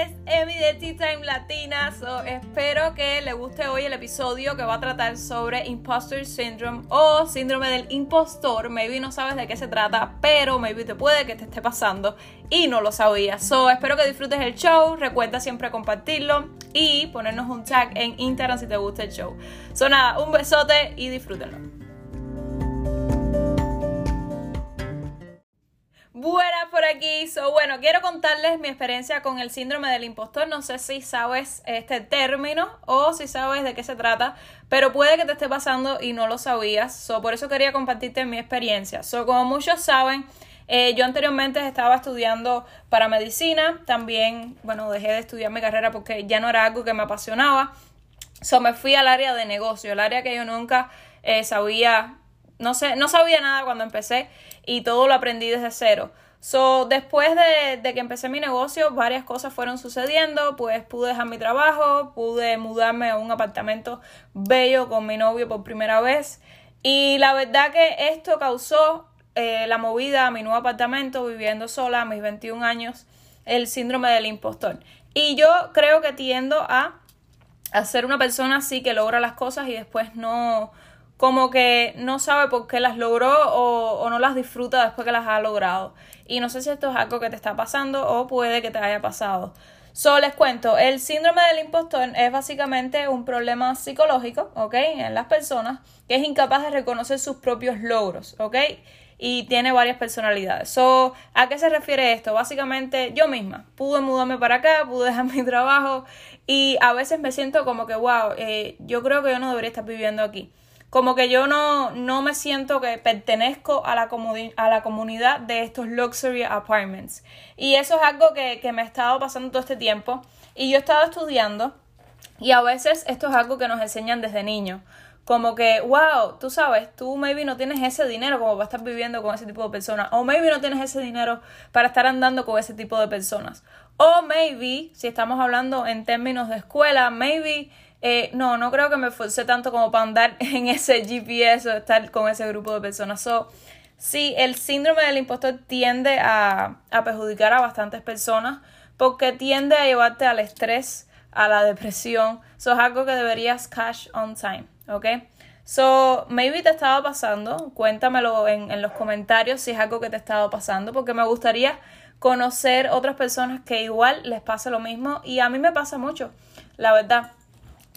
es Emi de Tea Time Latina. So, espero que le guste hoy el episodio que va a tratar sobre Imposter Syndrome o síndrome del impostor. Maybe no sabes de qué se trata, pero maybe te puede que te esté pasando y no lo sabías. So, espero que disfrutes el show. Recuerda siempre compartirlo y ponernos un tag en Instagram si te gusta el show. So, nada, un besote y disfrútenlo. Buenas por aquí. So, bueno, quiero contarles mi experiencia con el síndrome del impostor. No sé si sabes este término o si sabes de qué se trata, pero puede que te esté pasando y no lo sabías. So, por eso quería compartirte mi experiencia. So, como muchos saben, eh, yo anteriormente estaba estudiando para medicina. También, bueno, dejé de estudiar mi carrera porque ya no era algo que me apasionaba. So, me fui al área de negocio, el área que yo nunca eh, sabía no sé, no sabía nada cuando empecé y todo lo aprendí desde cero. So, después de, de, que empecé mi negocio, varias cosas fueron sucediendo, pues pude dejar mi trabajo, pude mudarme a un apartamento bello con mi novio por primera vez y la verdad que esto causó eh, la movida a mi nuevo apartamento, viviendo sola a mis 21 años, el síndrome del impostor. Y yo creo que tiendo a, a ser una persona así que logra las cosas y después no, como que no sabe por qué las logró o, no las disfruta después que las ha logrado. Y no sé si esto es algo que te está pasando o puede que te haya pasado. Solo les cuento, el síndrome del impostor es básicamente un problema psicológico, ¿ok? En las personas que es incapaz de reconocer sus propios logros, ¿ok? Y tiene varias personalidades. So, ¿A qué se refiere esto? Básicamente yo misma pude mudarme para acá, pude dejar mi trabajo y a veces me siento como que, wow, eh, yo creo que yo no debería estar viviendo aquí como que yo no, no me siento que pertenezco a la, a la comunidad de estos luxury apartments. Y eso es algo que, que me ha estado pasando todo este tiempo. Y yo he estado estudiando y a veces esto es algo que nos enseñan desde niños. Como que, wow, tú sabes, tú maybe no tienes ese dinero como para estar viviendo con ese tipo de personas. O maybe no tienes ese dinero para estar andando con ese tipo de personas. O maybe, si estamos hablando en términos de escuela, maybe eh, no, no creo que me esforcé tanto como para andar en ese GPS o estar con ese grupo de personas. So, sí, el síndrome del impostor tiende a, a perjudicar a bastantes personas porque tiende a llevarte al estrés, a la depresión. Eso es algo que deberías cash on time, ¿ok? So, maybe te estaba pasando, cuéntamelo en, en los comentarios si es algo que te estaba pasando, porque me gustaría conocer otras personas que igual les pasa lo mismo y a mí me pasa mucho, la verdad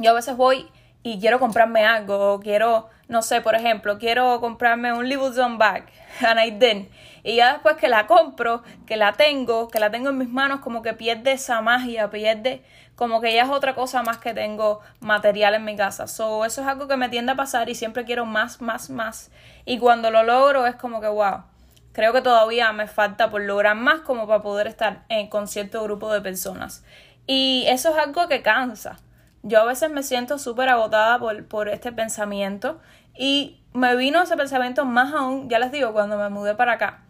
yo a veces voy y quiero comprarme algo, o quiero, no sé, por ejemplo, quiero comprarme un Louis bag, and I didn't. Y ya después que la compro, que la tengo, que la tengo en mis manos, como que pierde esa magia, pierde, como que ya es otra cosa más que tengo material en mi casa. So, eso es algo que me tiende a pasar y siempre quiero más, más, más. Y cuando lo logro es como que, wow, creo que todavía me falta por lograr más como para poder estar en, con cierto grupo de personas. Y eso es algo que cansa. Yo a veces me siento súper agotada por, por este pensamiento y me vino ese pensamiento más aún, ya les digo, cuando me mudé para acá.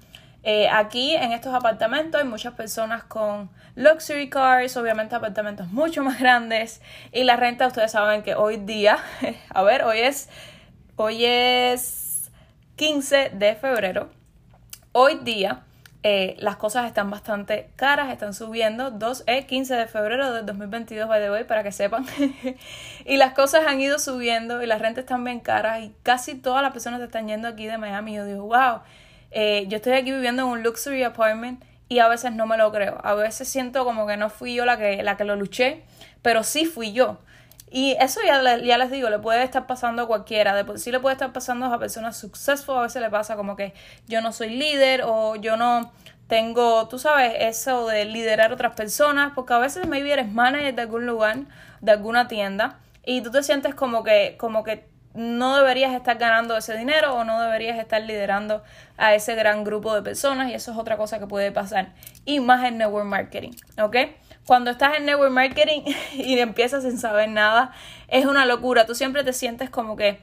Eh, aquí en estos apartamentos hay muchas personas con luxury cars, obviamente apartamentos mucho más grandes y la renta ustedes saben que hoy día, a ver, hoy es hoy es 15 de febrero. Hoy día eh, las cosas están bastante caras, están subiendo. 2 es 15 de febrero del 2022, by the way, para que sepan. y las cosas han ido subiendo y las rentas están bien caras y casi todas las personas están yendo aquí de Miami. Yo digo, wow, eh, yo estoy aquí viviendo en un luxury apartment y a veces no me lo creo. A veces siento como que no fui yo la que, la que lo luché, pero sí fui yo. Y eso ya, les digo, le puede estar pasando a cualquiera. De por sí le puede estar pasando a personas successful. A veces le pasa como que yo no soy líder o yo no tengo, tú sabes, eso de liderar otras personas. Porque a veces maybe eres manager de algún lugar, de alguna tienda. Y tú te sientes como que, como que no deberías estar ganando ese dinero o no deberías estar liderando a ese gran grupo de personas. Y eso es otra cosa que puede pasar. Y más en network marketing, ¿ok? Cuando estás en network marketing y empiezas sin saber nada, es una locura. Tú siempre te sientes como que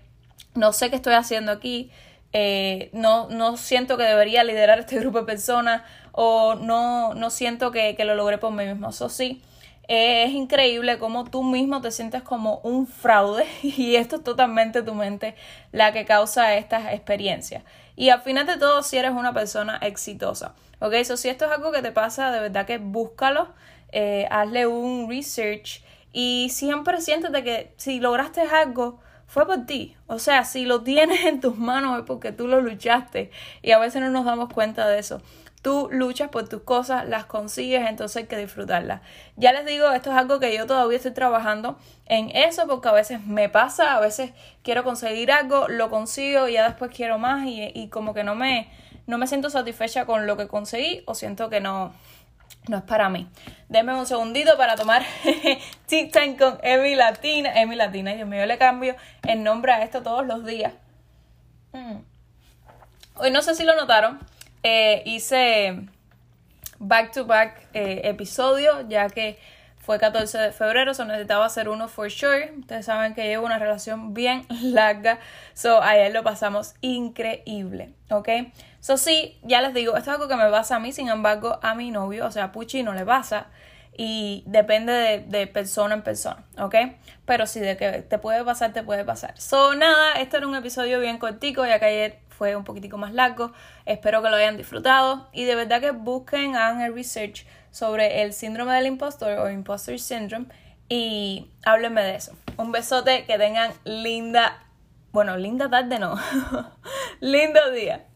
no sé qué estoy haciendo aquí, eh, no, no siento que debería liderar este grupo de personas o no, no siento que, que lo logré por mí mismo. Eso sí, es increíble cómo tú mismo te sientes como un fraude y esto es totalmente tu mente la que causa estas experiencias. Y al final de todo, si eres una persona exitosa. Ok, eso si esto es algo que te pasa, de verdad que búscalo eh, hazle un research y siempre siéntete que si lograste algo, fue por ti. O sea, si lo tienes en tus manos es porque tú lo luchaste y a veces no nos damos cuenta de eso. Tú luchas por tus cosas, las consigues, entonces hay que disfrutarlas. Ya les digo, esto es algo que yo todavía estoy trabajando en eso porque a veces me pasa, a veces quiero conseguir algo, lo consigo y ya después quiero más y, y como que no me, no me siento satisfecha con lo que conseguí o siento que no, no es para mí. Denme un segundito para tomar Tea con Emi Latina. Emi Latina, Dios mío, le cambio el nombre a esto todos los días. Mm. Hoy no sé si lo notaron, eh, hice back to back eh, episodio, ya que fue 14 de febrero, so necesitaba hacer uno for sure. Ustedes saben que llevo una relación bien larga, so ayer lo pasamos increíble, ¿ok? So sí, ya les digo, esto es algo que me pasa a mí, sin embargo, a mi novio, o sea, a Puchi no le pasa y depende de, persona en persona, ¿ok? Pero sí, de que te puede pasar, te puede pasar. So, nada, este era un episodio bien cortico, ya que ayer fue un poquitico más largo. Espero que lo hayan disfrutado y de verdad que busquen, hagan el research sobre el síndrome del impostor o imposter syndrome y háblenme de eso. Un besote, que tengan linda, bueno, linda tarde no, lindo día.